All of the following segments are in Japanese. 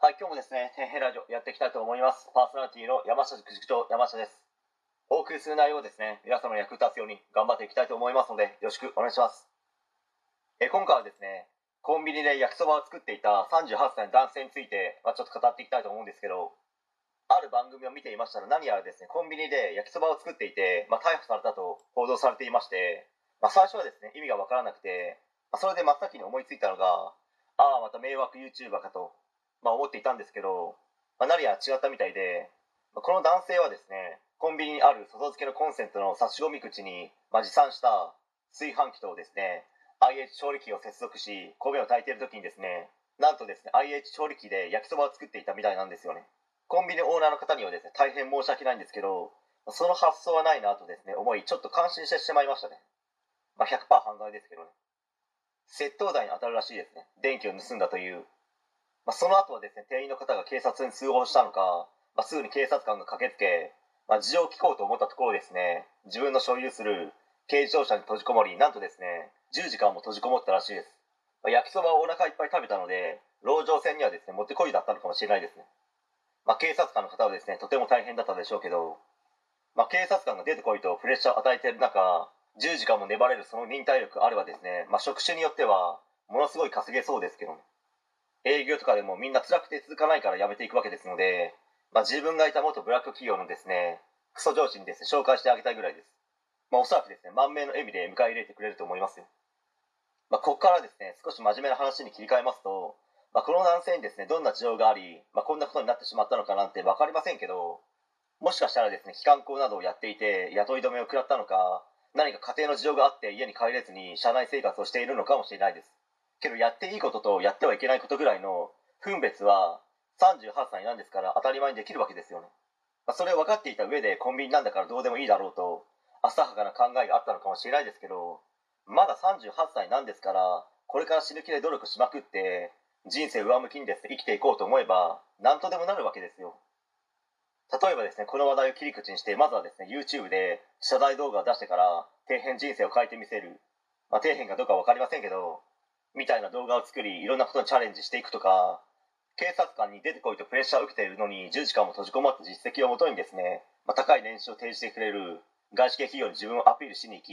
はい、今日もですね、天変ラジオやっていきたいと思います。パーソナリティの山下塾塾長、山下です。お送りする内容をですね、皆様の役立つように頑張っていきたいと思いますので、よろしくお願いします。え今回はですね、コンビニで焼きそばを作っていた38歳の男性について、まあ、ちょっと語っていきたいと思うんですけど、ある番組を見ていましたら何やらですね、コンビニで焼きそばを作っていて、まあ、逮捕されたと報道されていまして、まあ、最初はですね、意味がわからなくて、まあ、それで真っ先に思いついたのが、ああ、また迷惑 YouTuber かと、まあ、思っていたんですけど、まあ、何や違ったみたいで、まあこの男性はですね、コンビニにある外付けのコンセントの差し込み口に、まあ、持参した炊飯器とですね、IH 調理器を接続し、米を炊いている時にですね、なんとですね、IH 調理器で焼きそばを作っていたみたいなんですよね。コンビニオーナーの方にはですね、大変申し訳ないんですけど、その発想はないなとですね、思い、ちょっと感心してしまいましたね。まあ、100%犯罪ですけどね。窃盗罪に当たるらしいですね。電気を盗んだという。まあ、その後はですね、店員の方が警察に通報したのか、まあ、すぐに警察官が駆けつけ、まあ、事情を聞こうと思ったところですね、自分の所有する軽自動車に閉じこもり、なんとですね、10時間も閉じこもったらしいです。まあ、焼きそばをお腹いっぱい食べたので、籠城戦にはですね、もってこいだったのかもしれないですね。まあ、警察官の方はですね、とても大変だったでしょうけど、まあ、警察官が出てこいとプレッシャーを与えている中、10時間も粘れるその忍耐力あればですね、まあ、職種によっては、ものすごい稼げそうですけどね。営業とかでもみんな辛くて続かないから辞めていくわけですので、まあ、自分がいた元ブラック企業のですね、クソ上司にですね、紹介してあげたいぐらいです。まあ、おそらくですね、満面の笑みで迎え入れてくれると思いますよ。まあ、ここからですね、少し真面目な話に切り替えますと、まあ、この男性にですね、どんな事情があり、まあ、こんなことになってしまったのかなんて分かりませんけど、もしかしたらですね、機関校などをやっていて、雇い止めを食らったのか、何か家庭の事情があって家に帰れずに社内生活をしているのかもしれないです。けど、やっていいこととやってはいけないことぐらいの分別は、38歳なんですから当たり前にできるわけですよね。まあ、それを分かっていた上でコンビニなんだからどうでもいいだろうと、浅はかな考えがあったのかもしれないですけど、まだ38歳なんですから、これから死ぬ気で努力しまくって、人生上向きにですね、生きていこうと思えば、何とでもなるわけですよ。例えばですね、この話題を切り口にして、まずはですね、YouTube で謝罪動画を出してから、底辺人生を変えてみせる。まあ、底辺かどうかわかりませんけど、みたいな動画を作り、いろんなことにチャレンジしていくとか、警察官に出てこいとプレッシャーを受けているのに10時間も閉じこもった実績をもとにですね、まあ、高い年収を提示してくれる外資系企業に自分をアピールしに行き、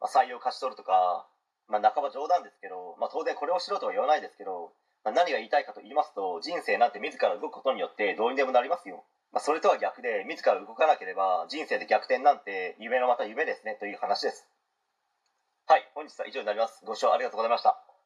まあ、採用を勝ち取るとか、まあ、半ば冗談ですけど、まあ、当然これをしろとは言わないですけど、まあ、何が言いたいかと言いますと、人生なんて自ら動くことによってどうにでもなりますよ。まあ、それとは逆で、自ら動かなければ人生で逆転なんて夢のまた夢ですねという話です。はい、本日は以上になります。ご視聴ありがとうございました。